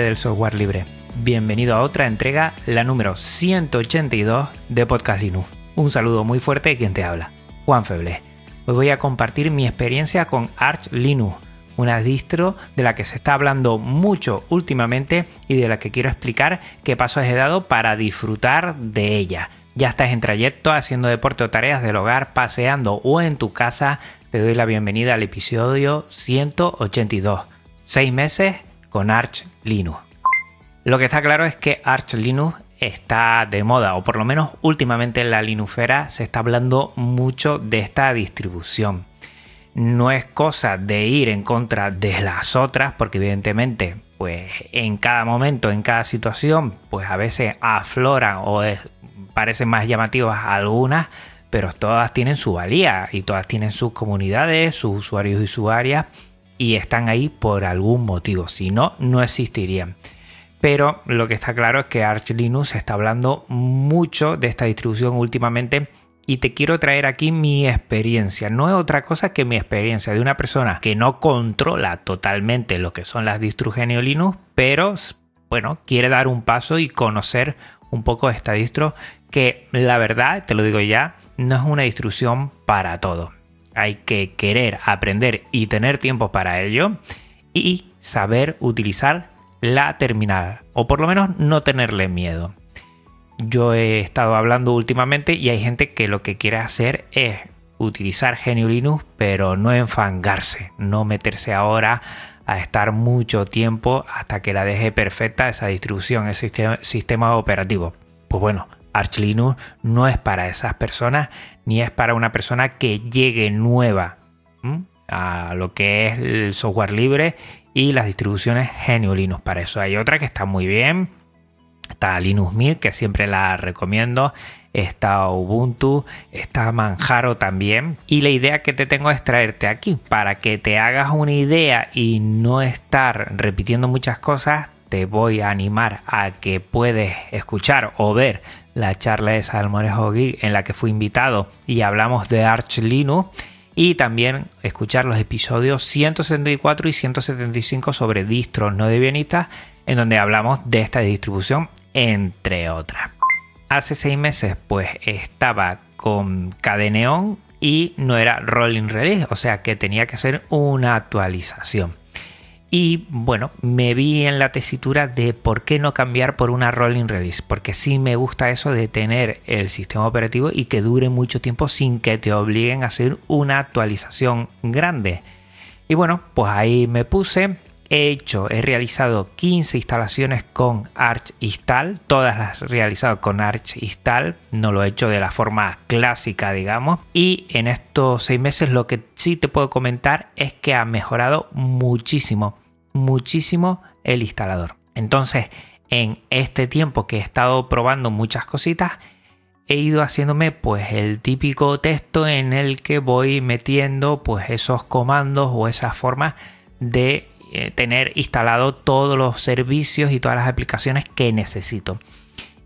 Del software libre. Bienvenido a otra entrega, la número 182 de Podcast Linux. Un saludo muy fuerte de quien te habla, Juan Feble. Hoy voy a compartir mi experiencia con Arch Linux, una distro de la que se está hablando mucho últimamente y de la que quiero explicar qué pasos he dado para disfrutar de ella. Ya estás en trayecto haciendo deporte o tareas del hogar, paseando o en tu casa, te doy la bienvenida al episodio 182. Seis meses con Arch Linux. Lo que está claro es que Arch Linux está de moda, o por lo menos últimamente en la Linuxera se está hablando mucho de esta distribución. No es cosa de ir en contra de las otras, porque evidentemente, pues en cada momento, en cada situación, pues a veces afloran o parecen más llamativas algunas, pero todas tienen su valía y todas tienen sus comunidades, sus usuarios y usuarias, y están ahí por algún motivo, si no, no existirían. Pero lo que está claro es que Arch Linux está hablando mucho de esta distribución últimamente y te quiero traer aquí mi experiencia. No es otra cosa que mi experiencia de una persona que no controla totalmente lo que son las distribuciones Linux, pero bueno, quiere dar un paso y conocer un poco esta distro que la verdad, te lo digo ya, no es una distribución para todo. Hay que querer aprender y tener tiempo para ello y saber utilizar la terminal o por lo menos no tenerle miedo. Yo he estado hablando últimamente y hay gente que lo que quiere hacer es utilizar GNU Linux pero no enfangarse, no meterse ahora a estar mucho tiempo hasta que la deje perfecta esa distribución, ese sistema, operativo. Pues bueno, Arch Linux no es para esas personas ni es para una persona que llegue nueva a lo que es el software libre y las distribuciones GNU Linux. Para eso hay otra que está muy bien. Está Linux Mint, que siempre la recomiendo. Está Ubuntu, está Manjaro también. Y la idea que te tengo es traerte aquí para que te hagas una idea y no estar repitiendo muchas cosas. Te voy a animar a que puedes escuchar o ver la charla de Salmorejo Geek en la que fui invitado y hablamos de Arch Linux y también escuchar los episodios 174 y 175 sobre distros no debianistas, en donde hablamos de esta distribución, entre otras. Hace seis meses, pues estaba con Cadeneon y no era Rolling Release, o sea que tenía que hacer una actualización. Y bueno, me vi en la tesitura de por qué no cambiar por una rolling release, porque sí me gusta eso de tener el sistema operativo y que dure mucho tiempo sin que te obliguen a hacer una actualización grande. Y bueno, pues ahí me puse, he hecho, he realizado 15 instalaciones con Arch Install, todas las he realizado con Arch Install, no lo he hecho de la forma clásica, digamos, y en estos seis meses lo que sí te puedo comentar es que ha mejorado muchísimo, muchísimo el instalador. Entonces, en este tiempo que he estado probando muchas cositas, he ido haciéndome pues el típico texto en el que voy metiendo pues esos comandos o esas formas de eh, tener instalado todos los servicios y todas las aplicaciones que necesito.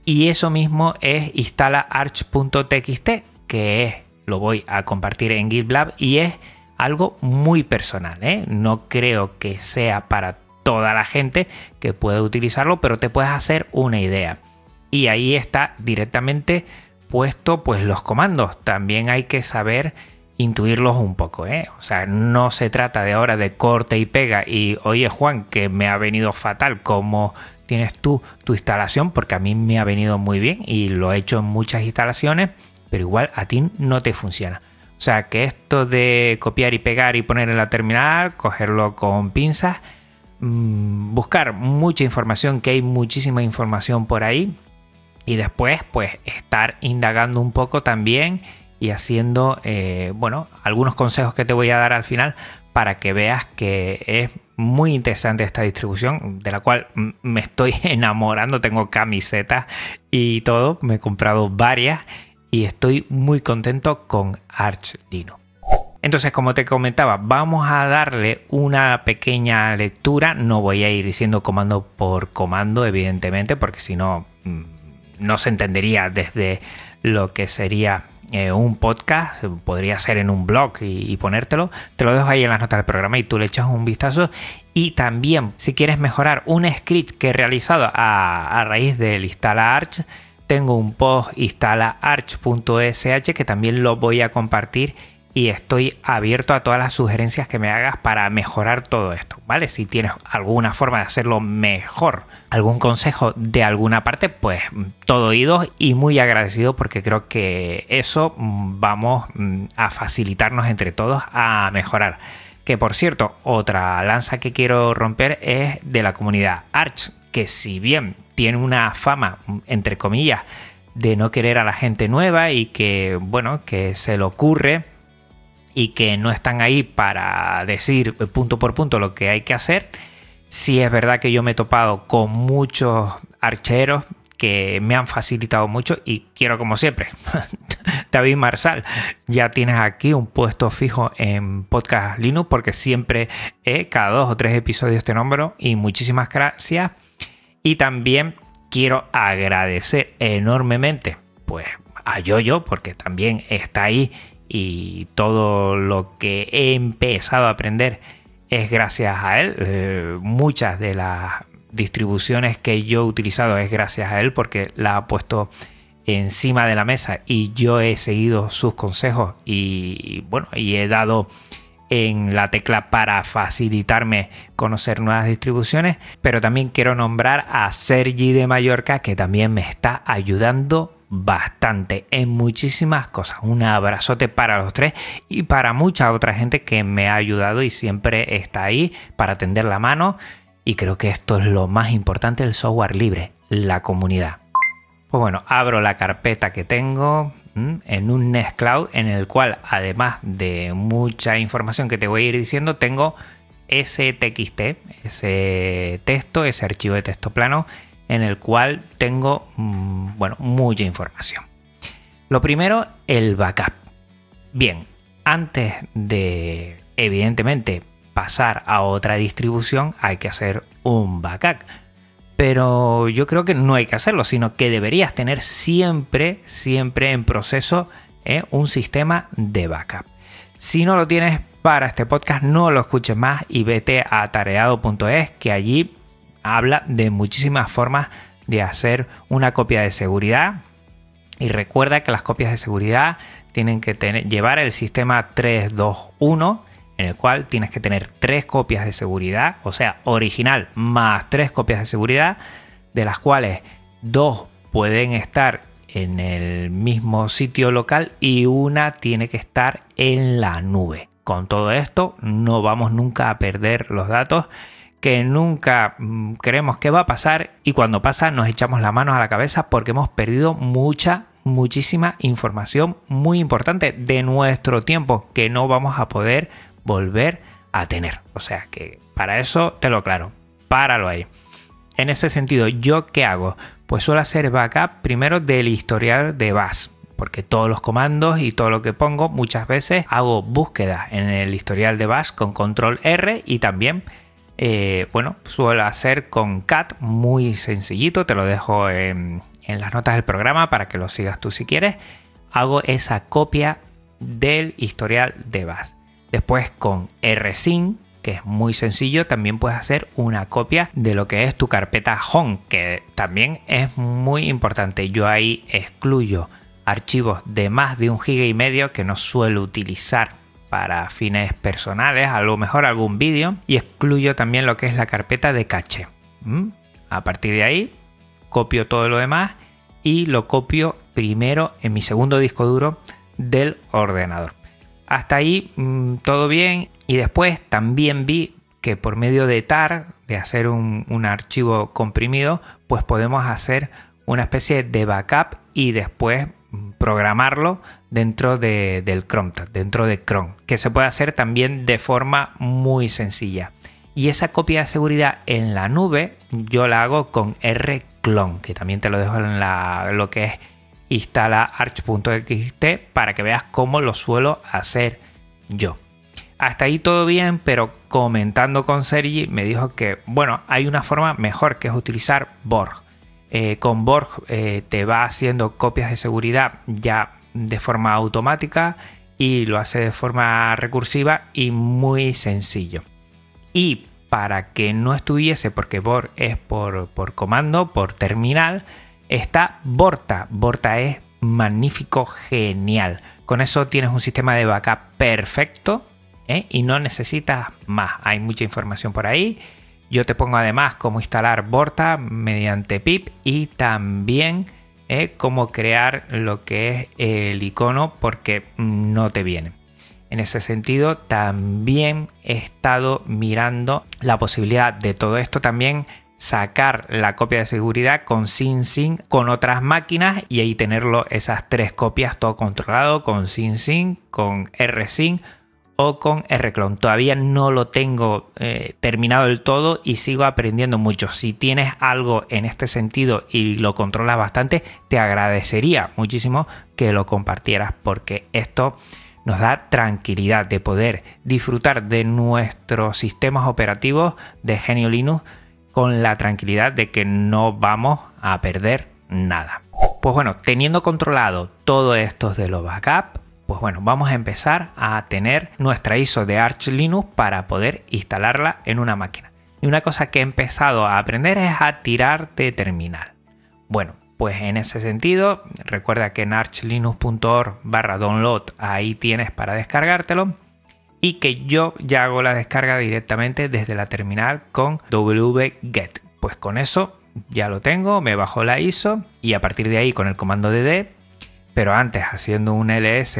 Y eso mismo es instala arch.txt, que lo voy a compartir en GitLab y es algo muy personal. ¿eh? No creo que sea para toda la gente que pueda utilizarlo, pero te puedes hacer una idea. Y ahí está directamente puesto pues los comandos. También hay que saber intuirlos un poco, ¿eh? O sea, no se trata de ahora de corte y pega y oye Juan, que me ha venido fatal como tienes tú tu instalación, porque a mí me ha venido muy bien y lo he hecho en muchas instalaciones, pero igual a ti no te funciona. O sea, que esto de copiar y pegar y poner en la terminal, cogerlo con pinzas, mmm, buscar mucha información, que hay muchísima información por ahí, y después pues estar indagando un poco también y haciendo, eh, bueno, algunos consejos que te voy a dar al final para que veas que es muy interesante esta distribución, de la cual me estoy enamorando. Tengo camisetas y todo, me he comprado varias y estoy muy contento con Arch Linux. Entonces, como te comentaba, vamos a darle una pequeña lectura. No voy a ir diciendo comando por comando, evidentemente, porque si no, mm, no se entendería desde lo que sería eh, un podcast, podría ser en un blog y, ponértelo. Te lo dejo ahí en las notas del programa y tú le echas un vistazo. Y también, si quieres mejorar un script que he realizado a, raíz del instala Arch, tengo un post instalaarch.sh que también lo voy a compartir y estoy abierto a todas las sugerencias que me hagas para mejorar todo esto, ¿vale? Si tienes alguna forma de hacerlo mejor, algún consejo de alguna parte, pues todo oído y muy agradecido porque creo que eso mm, vamos mm, a facilitarnos entre todos a mejorar. Que por cierto, otra lanza que quiero romper es de la comunidad Arch, que si bien tiene una fama, entre comillas, de no querer a la gente nueva y que, bueno, que se le ocurre y que no están ahí para decir punto por punto lo que hay que hacer. Sí es verdad que yo me he topado con muchos archeros que me han facilitado mucho y quiero como siempre, David Marsal, ya tienes aquí un puesto fijo en Podcast Linux porque siempre eh, cada dos o tres episodios te nombro y muchísimas gracias. Y también quiero agradecer enormemente pues a Yoyo porque también está ahí y todo lo que he empezado a aprender es gracias a él. Eh, muchas de las distribuciones que yo he utilizado es gracias a él porque la ha puesto encima de la mesa y yo he seguido sus consejos y bueno y he dado en la tecla para facilitarme conocer nuevas distribuciones pero también quiero nombrar a Sergi de Mallorca que también me está ayudando bastante en muchísimas cosas. Un abrazote para los tres y para mucha otra gente que me ha ayudado y siempre está ahí para tender la mano. Y creo que esto es lo más importante del software libre, la comunidad. Pues bueno, abro la carpeta que tengo en un Nextcloud en el cual además de mucha información que te voy a ir diciendo, tengo ese TXT, ese texto, ese archivo de texto plano en el cual tengo mm, bueno, mucha información. Lo primero, el backup. Bien, antes de evidentemente pasar a otra distribución hay que hacer un backup. Pero yo creo que no hay que hacerlo, sino que deberías tener siempre, siempre en proceso ¿eh? un sistema de backup. Si no lo tienes para este podcast, no lo escuches más y vete a tareado.es, que allí habla de muchísimas formas de hacer una copia de seguridad. Y recuerda que las copias de seguridad tienen que tener, llevar el sistema 321 en el cual tienes que tener tres copias de seguridad, o sea, original más tres copias de seguridad, de las cuales dos pueden estar en el mismo sitio local y una tiene que estar en la nube. Con todo esto no vamos nunca a perder los datos que nunca mm, creemos que va a pasar y cuando pasa nos echamos la mano a la cabeza porque hemos perdido mucha, muchísima información muy importante de nuestro tiempo que no vamos a poder volver a tener. O sea que para eso te lo aclaro, páralo ahí. En ese sentido, ¿yo qué hago? Pues suelo hacer backup primero del historial de base porque todos los comandos y todo lo que pongo muchas veces hago búsqueda en el historial de bash con control R y también eh, bueno, suelo hacer con cat muy sencillito, te lo dejo en, las notas del programa para que lo sigas tú si quieres. Hago esa copia del historial de base. Después con rsync, que es muy sencillo, también puedes hacer una copia de lo que es tu carpeta home, que también es muy importante. Yo ahí excluyo archivos de más de un giga y medio que no suelo utilizar para fines personales, a lo mejor algún vídeo, y excluyo también lo que es la carpeta de caché. A partir de ahí, copio todo lo demás y lo copio primero en mi segundo disco duro del ordenador. Hasta ahí mm, todo bien y después también vi que por medio de TAR, de hacer un archivo comprimido, pues podemos hacer una especie de backup y después programarlo dentro de, del Chrome, dentro de Chrome, que se puede hacer también de forma muy sencilla. Y esa copia de seguridad en la nube yo la hago con rclone, que también te lo dejo en la, lo que es instala arch.txt para que veas cómo lo suelo hacer yo. Hasta ahí todo bien, pero comentando con Sergi me dijo que, bueno, hay una forma mejor que es utilizar Borg. Eh, con Borg eh, te va haciendo copias de seguridad ya de forma automática y lo hace de forma recursiva y muy sencillo. Y para que no estuviese, porque Borg es por, por comando, por terminal, está Borta. Borta es magnífico, genial. Con eso tienes un sistema de backup perfecto ¿eh? y no necesitas más. Hay mucha información por ahí yo te pongo además cómo instalar Borta mediante pip y también eh, cómo crear lo que es el icono porque no te viene. En ese sentido, también he estado mirando la posibilidad de todo esto también sacar la copia de seguridad con SynSync con otras máquinas y ahí tenerlo esas tres copias todo controlado con SynSync, con RSync con Rclone. Todavía no lo tengo eh, terminado del todo y sigo aprendiendo mucho. Si tienes algo en este sentido y lo controlas bastante, te agradecería muchísimo que lo compartieras porque esto nos da tranquilidad de poder disfrutar de nuestros sistemas operativos de Genio Linux con la tranquilidad de que no vamos a perder nada. Pues bueno, teniendo controlado todo esto de los backups, pues bueno, vamos a empezar a tener nuestra ISO de Arch Linux para poder instalarla en una máquina. Y una cosa que he empezado a aprender es a tirar de terminal. Bueno, pues en ese sentido, recuerda que en archlinux.org barra download ahí tienes para descargártelo y que yo ya hago la descarga directamente desde la terminal con wget. Pues con eso ya lo tengo, me bajo la ISO y a partir de ahí con el comando dd pero antes haciendo un ls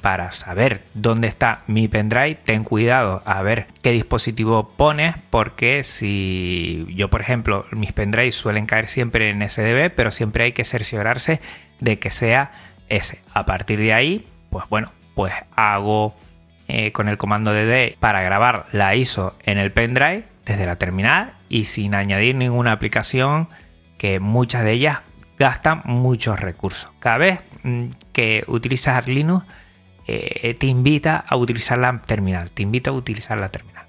para saber dónde está mi pendrive, ten cuidado a ver qué dispositivo pones, porque si yo, por ejemplo, mis pendrives suelen caer siempre en SDB, pero siempre hay que cerciorarse de que sea ese. A partir de ahí, pues bueno, pues hago eh, con el comando dd para grabar la ISO en el pendrive desde la terminal y sin añadir ninguna aplicación que muchas de ellas gasta muchos recursos. Cada vez mm, que utilizas Linux, eh, te invita a utilizar la terminal, te invita a utilizar la terminal.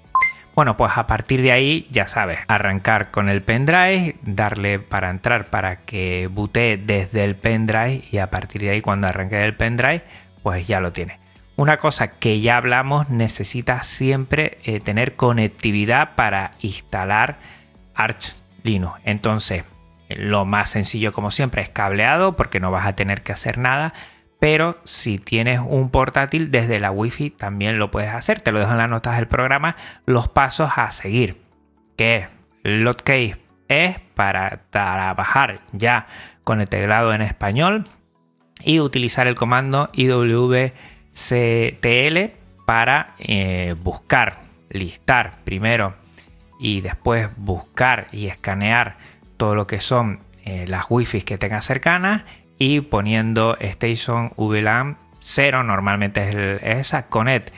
Bueno, pues a partir de ahí, ya sabes, arrancar con el pendrive, darle para entrar para que butee desde el pendrive y a partir de ahí cuando arranque el pendrive, pues ya lo tienes. Una cosa que ya hablamos, necesitas siempre eh, tener conectividad para instalar Arch Linux. Entonces, lo más sencillo como siempre es cableado porque no vas a tener que hacer nada. Pero si tienes un portátil desde la Wi-Fi también lo puedes hacer. Te lo dejo en las notas del programa los pasos a seguir. Que Lotkey es para trabajar ya con el teclado en español y utilizar el comando iwctl para eh, buscar, listar primero y después buscar y escanear todo lo que son eh, las wifi que tengas cercanas y poniendo Station VLAN 0, normalmente es, esa, Connect.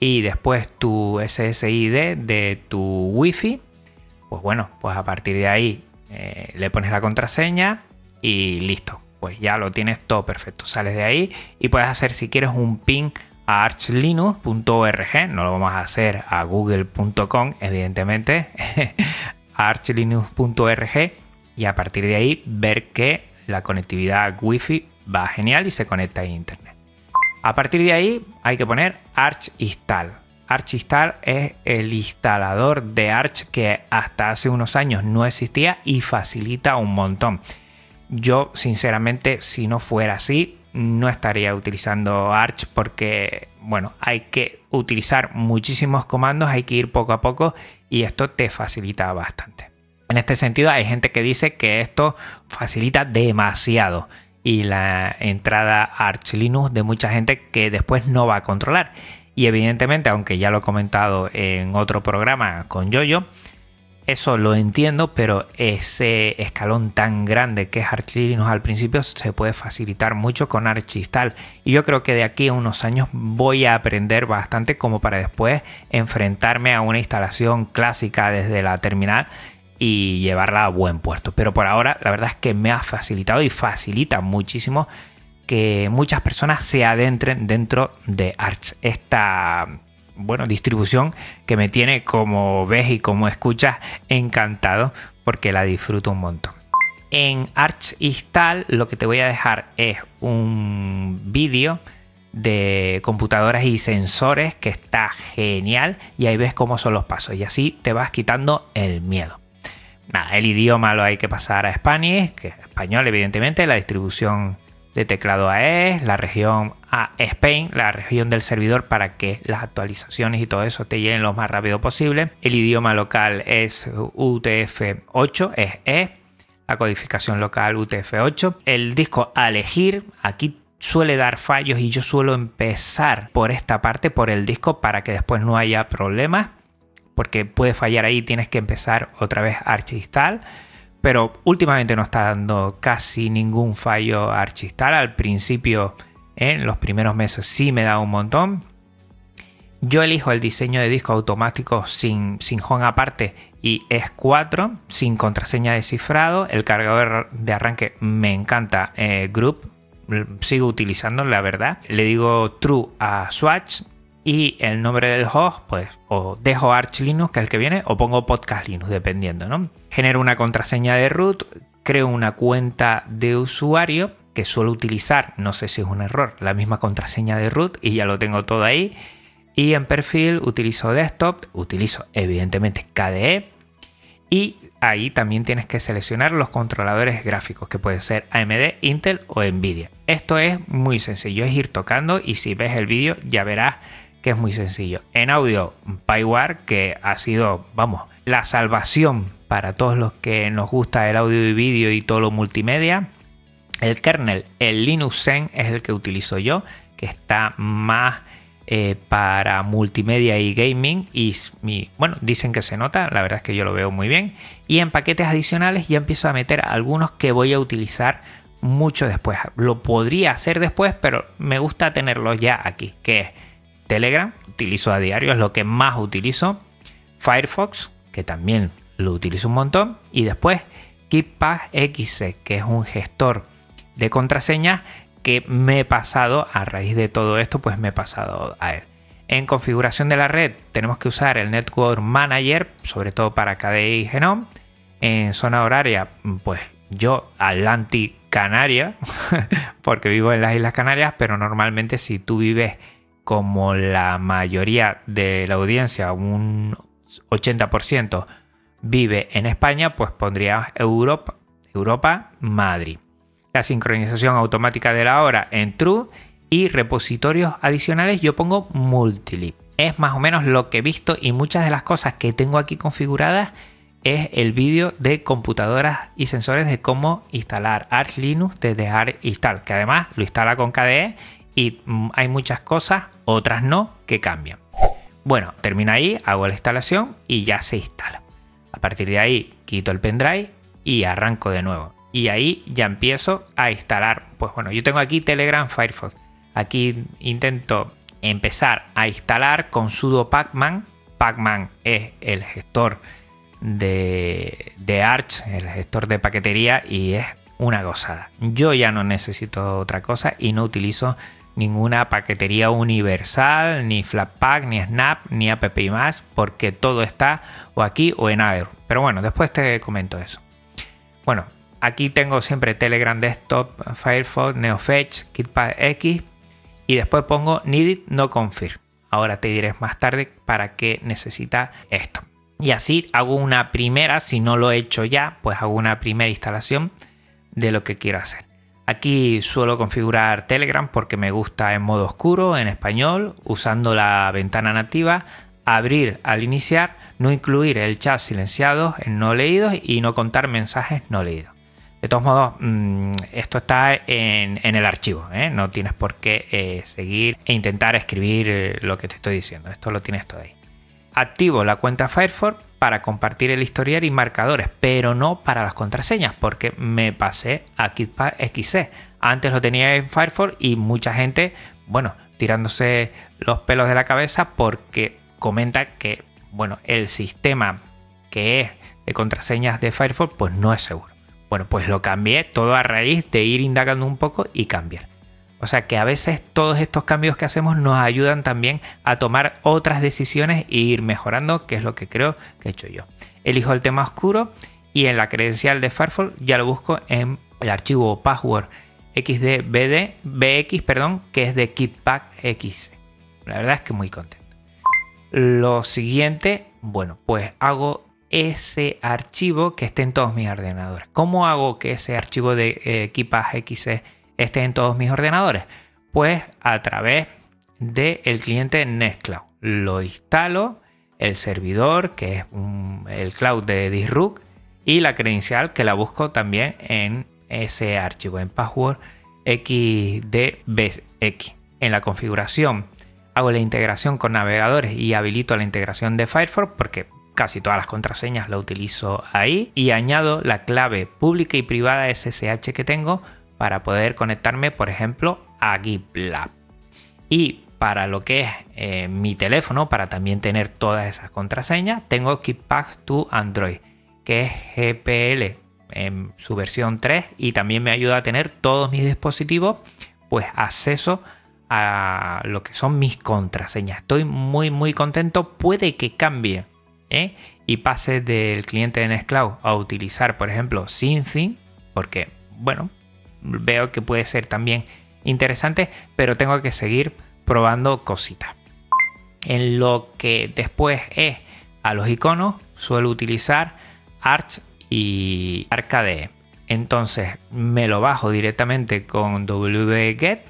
Y después tu SSID de tu wifi, pues bueno, pues a partir de ahí eh, le pones la contraseña y listo, pues ya lo tienes todo perfecto. Sales de ahí y puedes hacer si quieres un ping a archlinux.org, no lo vamos a hacer a google.com, evidentemente, archlinux.org y a partir de ahí ver que la conectividad Wi-Fi va genial y se conecta a internet. A partir de ahí hay que poner Arch Install. Arch Install es el instalador de Arch que hasta hace unos años no existía y facilita un montón. Yo sinceramente si no fuera así no estaría utilizando Arch porque bueno hay que utilizar muchísimos comandos, hay que ir poco a poco y esto te facilita bastante. En este sentido, hay gente que dice que esto facilita demasiado y la entrada Arch Linux de mucha gente que después no va a controlar. Y evidentemente, aunque ya lo he comentado en otro programa con Yoyo, eso lo entiendo, pero ese escalón tan grande que es Arch al principio se puede facilitar mucho con Arch Install. Y yo creo que de aquí a unos años voy a aprender bastante como para después enfrentarme a una instalación clásica desde la terminal y llevarla a buen puerto. Pero por ahora la verdad es que me ha facilitado y facilita muchísimo que muchas personas se adentren dentro de Arch. Bueno, distribución que me tiene, como ves y como escuchas, encantado porque la disfruto un montón. En Arch Install lo que te voy a dejar es un vídeo de computadoras y sensores que está genial y ahí ves cómo son los pasos y así te vas quitando el miedo. El idioma lo hay que pasar a Spanish, que es español evidentemente, la distribución de teclado AES, la región a Spain, la región del servidor para que las actualizaciones y todo eso te lleguen lo más rápido posible. El idioma local es UTF-8, es E, la codificación local UTF-8. El disco a elegir, aquí suele dar fallos y yo suelo empezar por esta parte, por el disco, para que después no haya problemas, porque puede fallar ahí, tienes que empezar otra vez Arch Install pero últimamente no está dando casi ningún fallo Archistar. Al principio, en los primeros meses, sí me da un montón. Yo elijo el diseño de disco automático sin, sin aparte y es 4, sin contraseña de cifrado. El cargador de arranque me encanta, eh, Group, sigo utilizando la verdad. Le digo True a Swatch y el nombre del host, pues o dejo Arch Linux, que es el que viene, o pongo Podcast Linux, dependiendo, ¿no? Genero una contraseña de root, creo una cuenta de usuario que suelo utilizar, no sé si es un error, la misma contraseña de root y ya lo tengo todo ahí. Y en perfil utilizo desktop, utilizo evidentemente KDE y ahí también tienes que seleccionar los controladores gráficos que pueden ser AMD, Intel o Nvidia. Esto es muy sencillo, es ir tocando y si ves el vídeo ya verás que es muy sencillo. En audio, PyWare, que ha sido, vamos, la salvación para todos los que nos gusta el audio y vídeo y todo lo multimedia. El kernel, el Linux Zen es el que utilizo yo, que está más eh, para multimedia y gaming. Y bueno, dicen que se nota, la verdad es que yo lo veo muy bien. Y en paquetes adicionales ya empiezo a meter algunos que voy a utilizar mucho después. Lo podría hacer después, pero me gusta tenerlos ya aquí, que Telegram, utilizo a diario, es lo que más utilizo. Firefox, que también lo utilizo un montón. Y después KeePass XC, que es un gestor de contraseñas que me he pasado a raíz de todo esto, pues me he pasado a él. En configuración de la red tenemos que usar el Network Manager, sobre todo para KDE y Genome. En zona horaria, pues yo Atlantic Canaria, porque vivo en las Islas Canarias, pero normalmente si tú vives como la mayoría de la audiencia, un 80%, vive en España, pues pondría Europa, Europa, Madrid. La sincronización automática de la hora en True y repositorios adicionales yo pongo Multilib. Es más o menos lo que he visto y muchas de las cosas que tengo aquí configuradas es el vídeo de computadoras y sensores de cómo instalar Arch Linux desde Arch Install, que además lo instala con KDE y mm, hay muchas cosas, otras no, que cambian. Bueno, termina ahí, hago la instalación y ya se instala. A partir de ahí quito el pendrive y arranco de nuevo. Y ahí ya empiezo a instalar. Pues bueno, yo tengo aquí Telegram Firefox. Aquí intento empezar a instalar con sudo pacman. Pacman es el gestor de, de Arch, el gestor de paquetería y es una gozada. Yo ya no necesito otra cosa y no utilizo ninguna paquetería universal, ni Flatpak, ni Snap, ni app más, porque todo está o aquí o en Aero. Pero bueno, después te comento eso. Bueno, aquí tengo siempre Telegram Desktop, Firefox, NeoFetch, KitPad X y después pongo Needed No Confirm. Ahora te diré más tarde para qué necesita esto. Y así hago una primera, si no lo he hecho ya, pues hago una primera instalación de lo que quiero hacer. Aquí suelo configurar Telegram porque me gusta en modo oscuro, en español, usando la ventana nativa, abrir al iniciar, no incluir el chat silenciado en no leídos y no contar mensajes no leídos. De todos modos, mm, esto está en, el archivo, ¿eh? no tienes por qué eh, seguir e intentar escribir eh, lo que te estoy diciendo, esto lo tienes todo ahí. Activo la cuenta Firefox para compartir el historial y marcadores, pero no para las contraseñas, porque me pasé a KitPack XC. Antes lo tenía en Firefox y mucha gente, bueno, tirándose los pelos de la cabeza porque comenta que, bueno, el sistema que es de contraseñas de Firefox, pues no es seguro. Bueno, pues lo cambié todo a raíz de ir indagando un poco y cambiar. O sea que a veces todos estos cambios que hacemos nos ayudan también a tomar otras decisiones e ir mejorando, que es lo que creo que he hecho yo. Elijo el tema oscuro y en la credencial de Firefox ya lo busco en el archivo password xdbd bx, perdón, que es de KeepPack X. La verdad es que muy contento. Lo siguiente, bueno, pues hago ese archivo que esté en todos mis ordenadores. ¿Cómo hago que ese archivo de eh, KeepPack X esté en todos mis ordenadores? Pues a través del cliente Nextcloud. Lo instalo, el servidor, que es el cloud de Disrupt, y la credencial que la busco también en ese archivo, en password xdbx. En la configuración hago la integración con navegadores y habilito la integración de Firefox porque casi todas las contraseñas la utilizo ahí y añado la clave pública y privada SSH que tengo para poder conectarme, por ejemplo, a GitLab. Y para lo que es eh, mi teléfono, para también tener todas esas contraseñas, tengo KeepPass to Android, que es GPL en su versión 3 y también me ayuda a tener todos mis dispositivos, pues acceso a lo que son mis contraseñas. Estoy muy muy contento, puede que cambie ¿eh? y pase del cliente de Nextcloud a utilizar, por ejemplo, SyncIn, porque bueno, veo que puede ser también interesante, pero tengo que seguir probando cositas. En lo que después es a los iconos, suelo utilizar Arch y Arcade. Entonces me lo bajo directamente con wget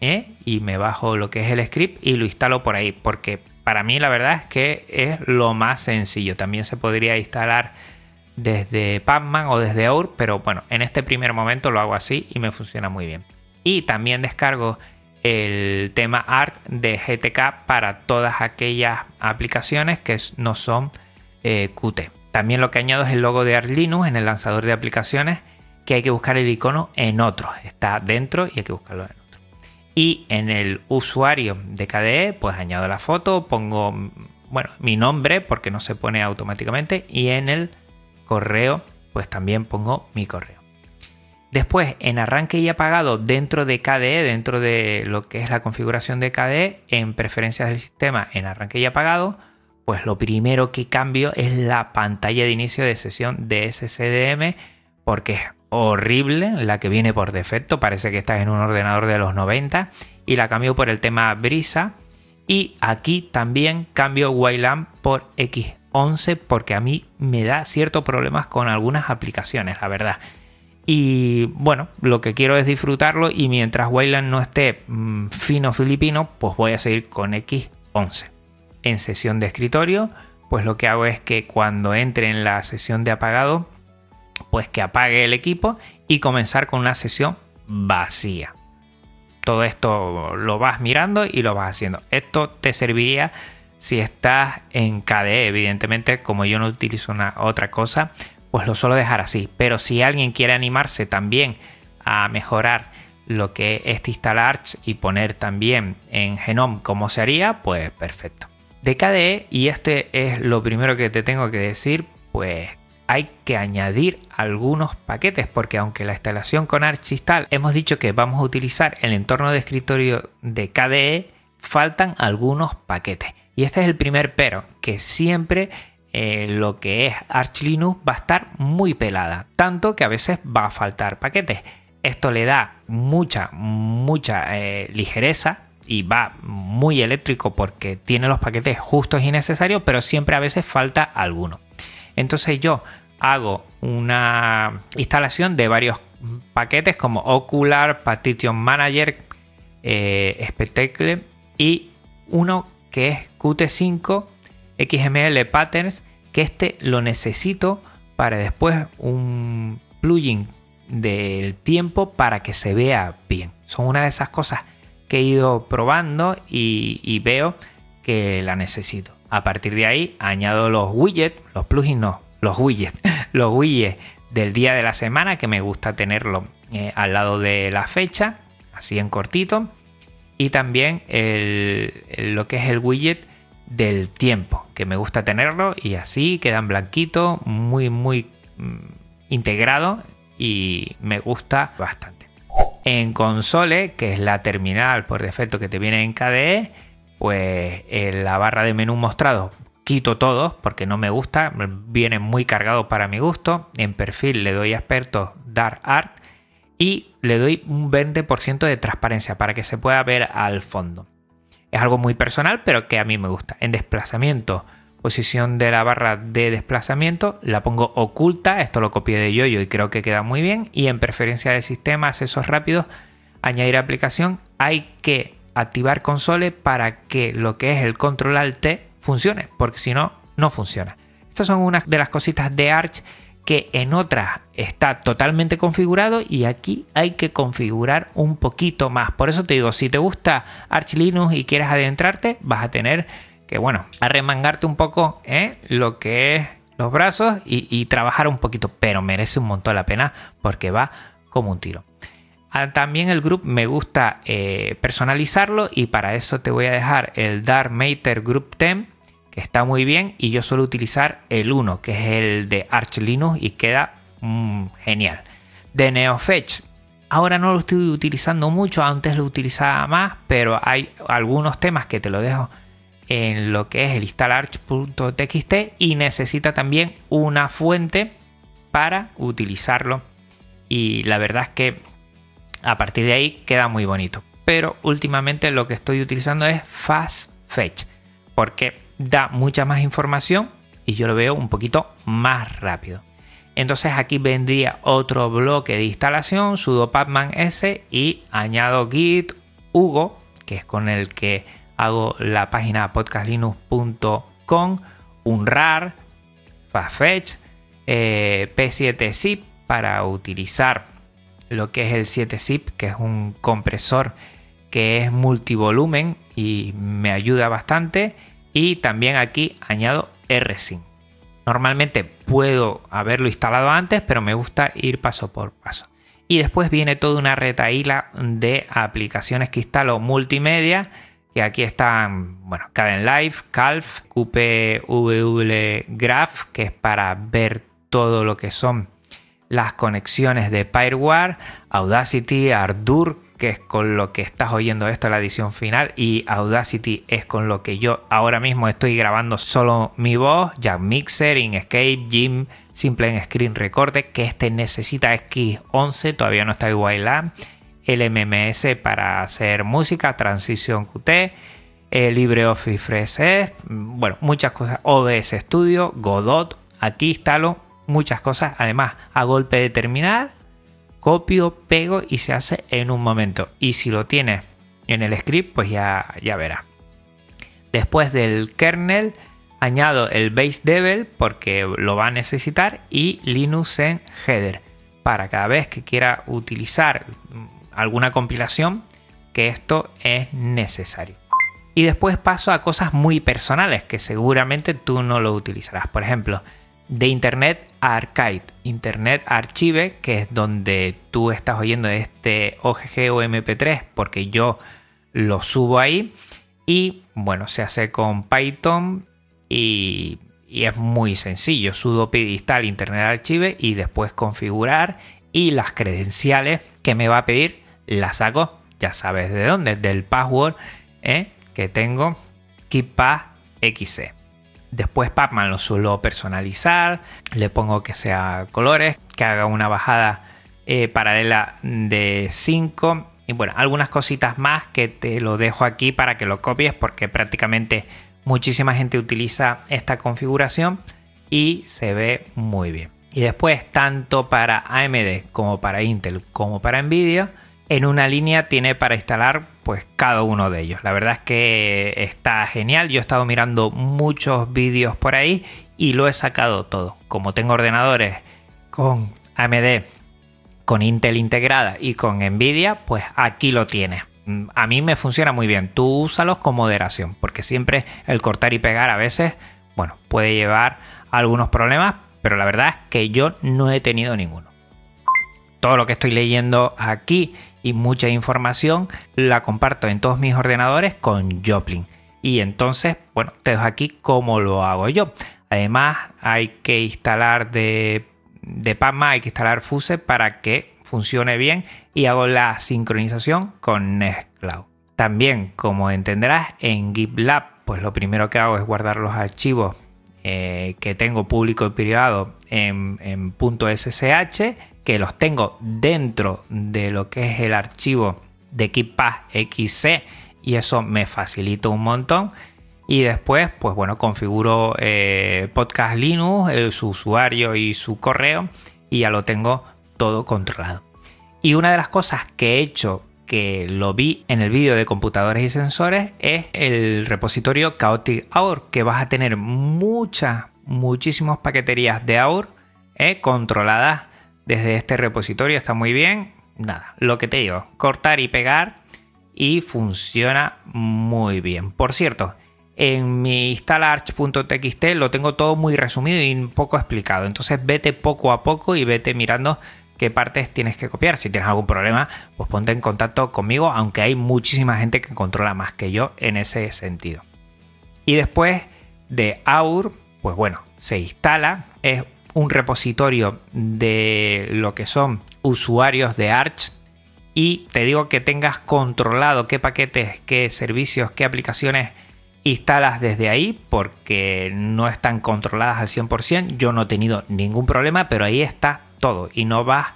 ¿eh? y me bajo lo que es el script y lo instalo por ahí, porque para mí la verdad es que es lo más sencillo. También se podría instalar desde Pacman o desde Our, pero bueno, en este primer momento lo hago así y me funciona muy bien. Y también descargo el tema Art de GTK para todas aquellas aplicaciones que no son eh, Qt. También lo que añado es el logo de Art Linux en el lanzador de aplicaciones, que hay que buscar el icono en otro. Está dentro y hay que buscarlo en otro. Y en el usuario de KDE, pues añado la foto, pongo bueno, mi nombre porque no se pone automáticamente y en el correo, pues también pongo mi correo. Después, en arranque y apagado dentro de KDE, dentro de lo que es la configuración de KDE, en preferencias del sistema, en arranque y apagado, pues lo primero que cambio es la pantalla de inicio de sesión de SCDM, porque es horrible la que viene por defecto, parece que estás en un ordenador de los 90, y la cambio por el tema Brisa. Y aquí también cambio Wayland por X 11 porque a mí me da ciertos problemas con algunas aplicaciones, la verdad. Y bueno, lo que quiero es disfrutarlo y mientras Wayland no esté mm, fino filipino, pues voy a seguir con X11. En sesión de escritorio, pues lo que hago es que cuando entre en la sesión de apagado, pues que apague el equipo y comenzar con una sesión vacía. Todo esto lo vas mirando y lo vas haciendo. Esto te serviría si estás en KDE, evidentemente, como yo no utilizo una otra cosa, pues lo suelo dejar así. Pero si alguien quiere animarse también a mejorar lo que es instalar y poner también en Genome como se haría, pues perfecto. De KDE, y este es lo primero que te tengo que decir, pues hay que añadir algunos paquetes porque aunque la instalación con Arch install hemos dicho que vamos a utilizar el entorno de escritorio de KDE, faltan algunos paquetes. Y este es el primer pero, que siempre eh, lo que es Arch Linux va a estar muy pelada, tanto que a veces va a faltar paquetes. Esto le da mucha, mucha eh, ligereza y va muy eléctrico porque tiene los paquetes justos y necesarios, pero siempre a veces falta alguno. Entonces yo hago una instalación de varios paquetes como Ocular, Partition Manager, eh, Spectacle y uno que es Qt5 XML Patterns, que este lo necesito para después un plugin del tiempo para que se vea bien. Son una de esas cosas que he ido probando y, veo que la necesito. A partir de ahí añado los widgets, los plugins no, los widgets, los widgets del día de la semana que me gusta tenerlo eh, al lado de la fecha, así en cortito. Y también lo que es el widget del tiempo, que me gusta tenerlo y así quedan blanquito, muy, muy mm, integrado y me gusta bastante. En console, que es la terminal por defecto que te viene en KDE, pues en la barra de menú mostrado quito todos porque no me gusta, viene muy cargado para mi gusto. En perfil le doy a experto Dark Art y le doy un 20% de transparencia para que se pueda ver al fondo. Es algo muy personal, pero que a mí me gusta. En desplazamiento, posición de la barra de desplazamiento, la pongo oculta. Esto lo copié de Yoyo y creo que queda muy bien. Y en preferencia de sistema, accesos rápidos, añadir aplicación, hay que activar console para que lo que es el control alt funcione, porque si no, no funciona. Estas son unas de las cositas de Arch que en otras está totalmente configurado y aquí hay que configurar un poquito más. Por eso te digo, si te gusta Arch Linux y quieres adentrarte, vas a tener que, bueno, arremangarte un poco ¿eh? lo que es los brazos y, trabajar un poquito, pero merece un montón la pena porque va como un tiro. Ah, también el group me gusta eh, personalizarlo y para eso te voy a dejar el Dark Matter Group Está muy bien y yo suelo utilizar el 1, que es el de Arch Linux y queda mm, genial. De NeoFetch, ahora no lo estoy utilizando mucho, antes lo utilizaba más, pero hay algunos temas que te lo dejo en lo que es el instalarch.txt y necesita también una fuente para utilizarlo y la verdad es que a partir de ahí queda muy bonito pero últimamente lo que estoy utilizando es FastFetch porque da mucha más información y yo lo veo un poquito más rápido. Entonces aquí vendría otro bloque de instalación, sudo pacman s y añado git hugo, que es con el que hago la página podcastlinux.com, un rar, fastfetch, eh, p7zip para utilizar lo que es el 7zip, que es un compresor que es multivolumen y me ayuda bastante y también aquí añado rsync. Normalmente puedo haberlo instalado antes, pero me gusta ir paso por paso. Y después viene toda una retaíla de aplicaciones que instalo multimedia, que aquí están, bueno, Live, Calf, QPW Graph, que es para ver todo lo que son las conexiones de Pyreware, Audacity, Ardour, que es con lo que estás oyendo esto, la edición final, y Audacity es con lo que yo ahora mismo estoy grabando solo mi voz, ya Mixer, Inkscape, Jim, Simple en Screen Recorder, que este necesita X11, todavía no está igual el MMS para hacer música, Transition Qt, el LibreOffice Fresh, bueno, muchas cosas, OBS Studio, Godot, aquí instalo muchas cosas, además a golpe de terminar copio, pego y se hace en un momento. Y si lo tienes en el script, pues ya, ya verás. Después del kernel, añado el base devel porque lo va a necesitar y Linux en header para cada vez que quiera utilizar alguna compilación que esto es necesario. Y después paso a cosas muy personales que seguramente tú no lo utilizarás. Por ejemplo, de Internet Archive, Internet Archive, que es donde tú estás oyendo este OGG o MP3, porque yo lo subo ahí. Y bueno, se hace con Python y, es muy sencillo. Sudo install Internet Archive y después configurar. Y las credenciales que me va a pedir las saco, ya sabes de dónde, del password ¿eh? que tengo, KeePassXC. Después Pacman lo suelo personalizar, le pongo que sea colores, que haga una bajada eh, paralela de 5 y bueno, algunas cositas más que te lo dejo aquí para que lo copies porque prácticamente muchísima gente utiliza esta configuración y se ve muy bien. Y después, tanto para AMD como para Intel como para Nvidia, en una línea tiene para instalar pues cada uno de ellos. La verdad es que está genial. Yo he estado mirando muchos vídeos por ahí y lo he sacado todo. Como tengo ordenadores con AMD, con Intel integrada y con Nvidia, pues aquí lo tienes. a mí me funciona muy bien. Tú úsalos con moderación, porque siempre el cortar y pegar a veces, bueno, puede llevar algunos problemas, pero la verdad es que yo no he tenido ninguno. Todo lo que estoy leyendo aquí y mucha información la comparto en todos mis ordenadores con Joplin. Y entonces, bueno, te dejo aquí cómo lo hago yo. Además, hay que instalar de, de hay que instalar Fuse para que funcione bien y hago la sincronización con Nextcloud. También, como entenderás, en GitLab, pues lo primero que hago es guardar los archivos eh, que tengo público y privado en, en .ssh, que los tengo dentro de lo que es el archivo de KeePass XC y eso me facilita un montón. Y después, pues bueno, configuro eh, Podcast Linux, su usuario y su correo y ya lo tengo todo controlado. Y una de las cosas que he hecho que lo vi en el vídeo de computadores y sensores es el repositorio Chaotic Hour, que vas a tener muchas, muchísimas paqueterías de Hour eh, controladas desde este repositorio. Está muy bien. Nada, lo que te digo, cortar y pegar y funciona muy bien. Por cierto, en mi instalarch.txt lo tengo todo muy resumido y poco explicado. Entonces vete poco a poco y vete mirando qué partes tienes que copiar. Si tienes algún problema, pues ponte en contacto conmigo, aunque hay muchísima gente que controla más que yo en ese sentido. Y después de AUR, pues bueno, se instala, es un repositorio de lo que son usuarios de Arch y te digo que tengas controlado qué paquetes, qué servicios, qué aplicaciones instalas desde ahí porque no están controladas al 100%. Yo no he tenido ningún problema, pero ahí está todo y no vas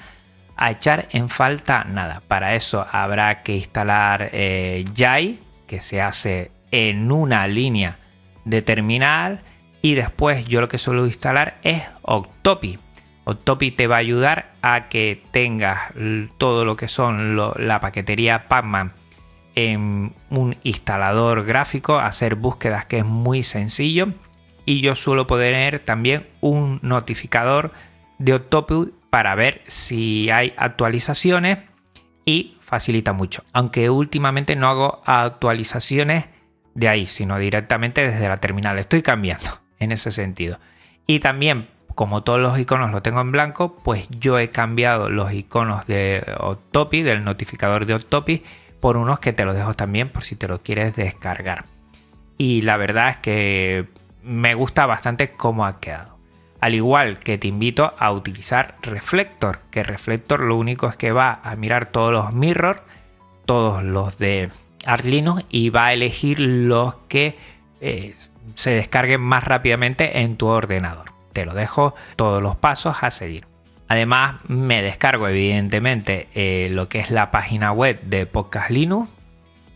a echar en falta nada. Para eso habrá que instalar eh, Jai, que se hace en una línea de terminal. Y después yo lo que suelo instalar es Octopi. Octopi te va a ayudar a que tengas todo lo que son la paquetería Pacman en un instalador gráfico, hacer búsquedas que es muy sencillo. Y yo suelo poner también un notificador de Octopi para ver si hay actualizaciones y facilita mucho. Aunque últimamente no hago actualizaciones de ahí, sino directamente desde la terminal. Estoy cambiando en ese sentido. Y también, como todos los iconos lo tengo en blanco, pues yo he cambiado los iconos de Octopi, del notificador de Octopi, por unos que te los dejo también por si te lo quieres descargar. Y la verdad es que me gusta bastante cómo ha quedado. Al igual que te invito a utilizar Reflector, que Reflector lo único es que va a mirar todos los mirrors, todos los de Arch y va a elegir los que eh, se descarguen más rápidamente en tu ordenador. Te lo dejo todos los pasos a seguir. Además, me descargo evidentemente eh, lo que es la página web de Podcast Linux.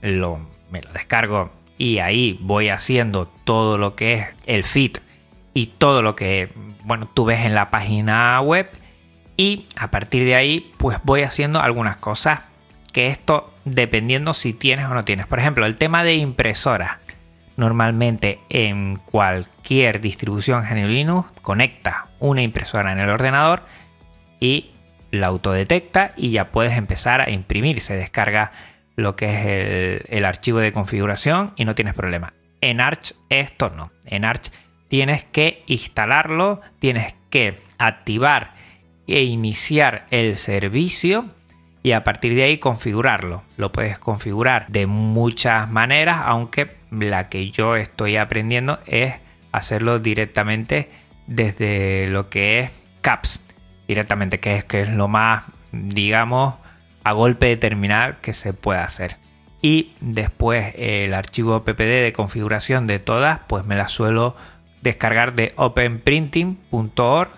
Lo, me lo descargo y ahí voy haciendo todo lo que es el feed y todo lo que bueno, tú ves en la página web. Y a partir de ahí, pues voy haciendo algunas cosas. Que esto dependiendo si tienes o no tienes. Por ejemplo, el tema de impresora. Normalmente en cualquier distribución GNU Linux conecta una impresora en el ordenador y la autodetecta y ya puedes empezar a imprimir. Se descarga lo que es el, archivo de configuración y no tienes problema. En Arch esto no. En Arch tienes que instalarlo, tienes que activar e iniciar el servicio y a partir de ahí configurarlo. Lo puedes configurar de muchas maneras, aunque la que yo estoy aprendiendo es hacerlo directamente desde lo que es CAPS directamente, que es, que es lo más, digamos, a golpe de terminal que se puede hacer. Y después el archivo ppd de configuración de todas, pues me la suelo descargar de openprinting.org.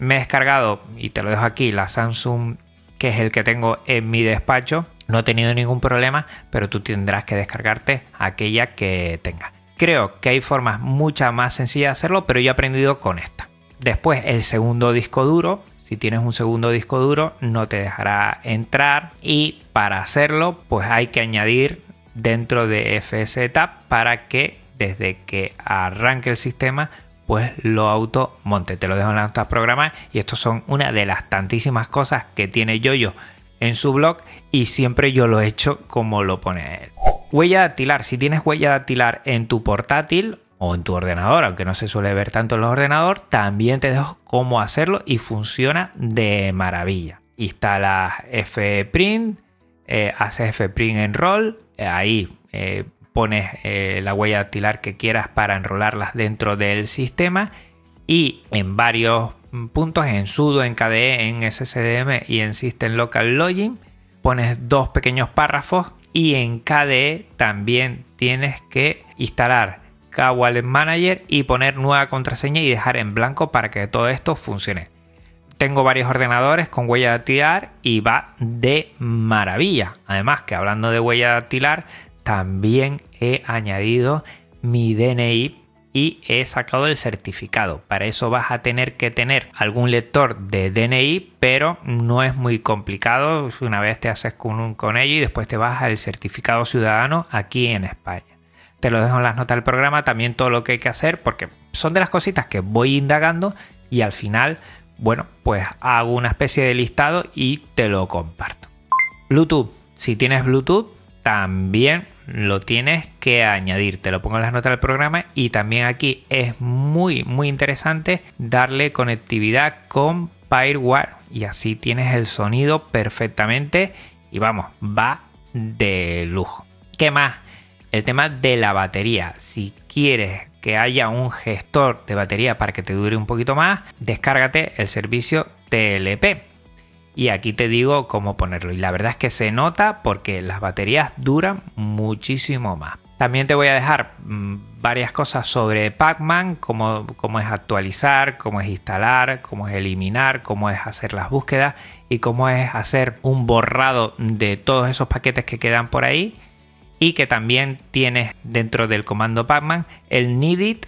Me he descargado, y te lo dejo aquí, la Samsung, que es el que tengo en mi despacho. No he tenido ningún problema, pero tú tendrás que descargarte aquella que tengas. Creo que hay formas muchas más sencillas de hacerlo, pero yo he aprendido con esta. Después el segundo disco duro, si tienes un segundo disco duro no te dejará entrar y para hacerlo pues hay que añadir dentro de FSTab para que desde que arranque el sistema pues lo auto monte. Te lo dejo en la nota programa y estos son una de las tantísimas cosas que tiene Yoyo en su blog y siempre yo lo he hecho como lo pone él. Huella dactilar. Si tienes huella dactilar en tu portátil o en tu ordenador, aunque no se suele ver tanto en los ordenadores, también te dejo cómo hacerlo y funciona de maravilla. Instalas Fprint, eh, haces Fprint Enroll, eh, ahí eh, pones eh, la huella dactilar que quieras para enrolarlas dentro del sistema y en varios puntos en sudo, en KDE, en SSDM y en System Local Login pones dos pequeños párrafos y en KDE también tienes que instalar KWallet Manager y poner nueva contraseña y dejar en blanco para que todo esto funcione. Tengo varios ordenadores con huella dactilar y va de maravilla. Además que hablando de huella dactilar, también he añadido mi DNI y he sacado el certificado. Para eso vas a tener que tener algún lector de DNI, pero no es muy complicado. Una vez te haces con, con ello y después te vas al certificado ciudadano aquí en España. Te lo dejo en las notas del programa, también todo lo que hay que hacer, porque son de las cositas que voy indagando y al final, bueno, pues hago una especie de listado y te lo comparto. Bluetooth. Si tienes Bluetooth, también lo tienes que añadir. Te lo pongo en las notas del programa y también aquí es muy muy interesante darle conectividad con Firewire y así tienes el sonido perfectamente y vamos, va de lujo. ¿Qué más? El tema de la batería. Si quieres que haya un gestor de batería para que te dure un poquito más, descárgate el servicio TLP y aquí te digo cómo ponerlo. Y la verdad es que se nota porque las baterías duran muchísimo más. También te voy a dejar mm, varias cosas sobre Pacman, cómo, cómo es actualizar, cómo es instalar, cómo es eliminar, cómo es hacer las búsquedas y cómo es hacer un borrado de todos esos paquetes que quedan por ahí. Y que también tienes dentro del comando Pacman el needed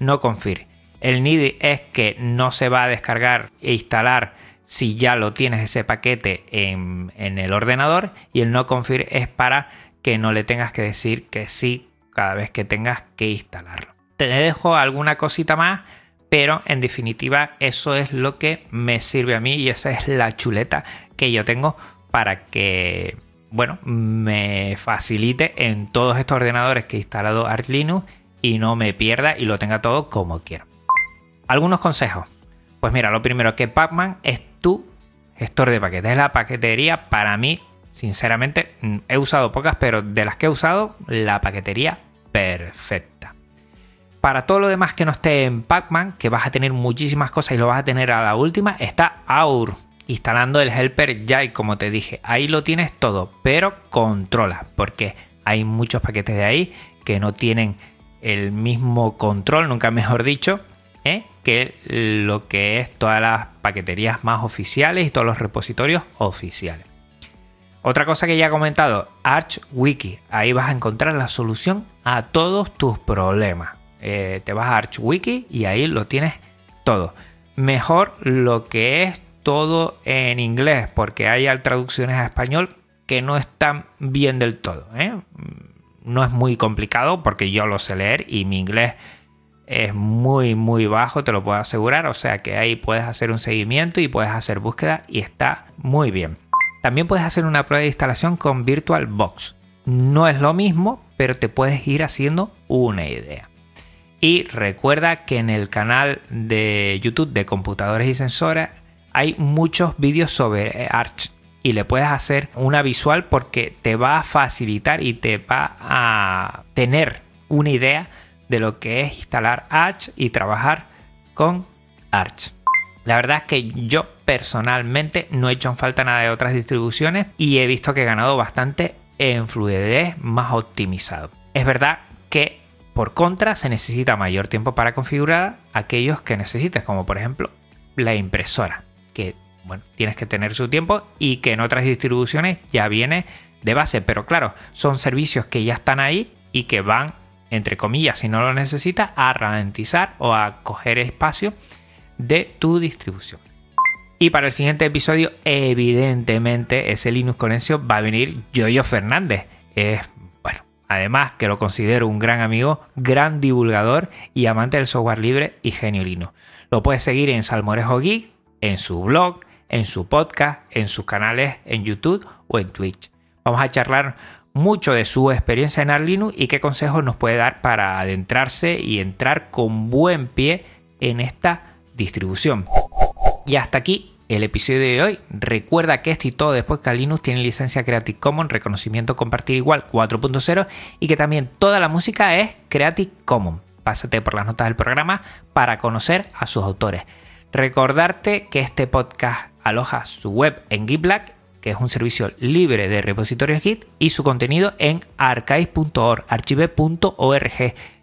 no confir. El needed es que no se va a descargar e instalar si ya lo tienes ese paquete en, el ordenador y el no confir es para que no le tengas que decir que sí cada vez que tengas que instalarlo. Te dejo alguna cosita más, pero en definitiva eso es lo que me sirve a mí y esa es la chuleta que yo tengo para que, bueno, me facilite en todos estos ordenadores que he instalado Arch Linux y no me pierda y lo tenga todo como quiero. Algunos consejos. Pues mira, lo primero que Pacman es tu gestor de paquetes. Es la paquetería para mí, sinceramente, mm, he usado pocas, pero de las que he usado, la paquetería perfecta. Para todo lo demás que no esté en Pacman, que vas a tener muchísimas cosas y lo vas a tener a la última, está Aur instalando el helper Jai, como te dije. Ahí lo tienes todo, pero controla, porque hay muchos paquetes de ahí que no tienen el mismo control, nunca mejor dicho, ¿eh? Que lo que es todas las paqueterías más oficiales y todos los repositorios oficiales. Otra cosa que ya he comentado, ArchWiki. Ahí vas a encontrar la solución a todos tus problemas. Eh, te vas a ArchWiki y ahí lo tienes todo. Mejor lo que es todo en inglés, porque hay traducciones a español que no están bien del todo. ¿eh? No es muy complicado porque yo lo sé leer y mi inglés es muy muy bajo, te lo puedo asegurar, o sea que ahí puedes hacer un seguimiento y puedes hacer búsqueda y está muy bien. También puedes hacer una prueba de instalación con VirtualBox. No es lo mismo, pero te puedes ir haciendo una idea. Y recuerda que en el canal de YouTube de computadores y sensores hay muchos vídeos sobre Arch y le puedes hacer una visual porque te va a facilitar y te va a tener una idea de lo que es instalar Arch y trabajar con Arch. La verdad es que yo personalmente no he hecho en falta nada de otras distribuciones y he visto que he ganado bastante en fluidez más optimizado. Es verdad que por contra se necesita mayor tiempo para configurar aquellos que necesites, como por ejemplo la impresora, que bueno, tienes que tener su tiempo y que en otras distribuciones ya viene de base, pero claro, son servicios que ya están ahí y que van entre comillas, si no lo necesitas, a ralentizar o a coger espacio de tu distribución. Y para el siguiente episodio, evidentemente, ese Linux Conexio va a venir Yoyo Fernández. Es, bueno, además que lo considero un gran amigo, gran divulgador y amante del software libre y genio Linux. Lo puedes seguir en Salmorejo Geek, en su blog, en su podcast, en sus canales en YouTube o en Twitch. Vamos a charlar mucho de su experiencia en Arlinux y qué consejos nos puede dar para adentrarse y entrar con buen pie en esta distribución. Y hasta aquí el episodio de hoy. Recuerda que este y todo después que Linux tiene licencia Creative Commons, reconocimiento compartir igual 4.0 y que también toda la música es Creative Commons. Pásate por las notas del programa para conocer a sus autores. Recordarte que este podcast aloja su web en GitLab que es un servicio libre de repositorios Git, y su contenido en archive.org, archive.org,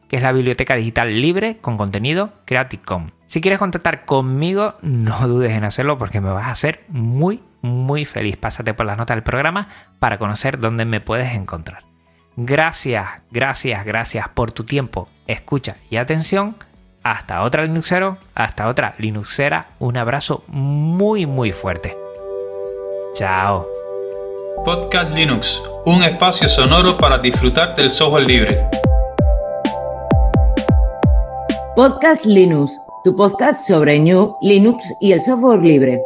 que es la biblioteca digital libre con contenido Creative Commons. Si quieres contactar conmigo, no dudes en hacerlo porque me vas a hacer muy, muy feliz. Pásate por las notas del programa para conocer dónde me puedes encontrar. Gracias, gracias, gracias por tu tiempo, escucha y atención. Hasta otra Linuxero, hasta otra Linuxera. Un abrazo muy, muy fuerte. Chao. Podcast Linux, un espacio sonoro para disfrutar del software libre. Podcast Linux, tu podcast sobre New, Linux y el software libre.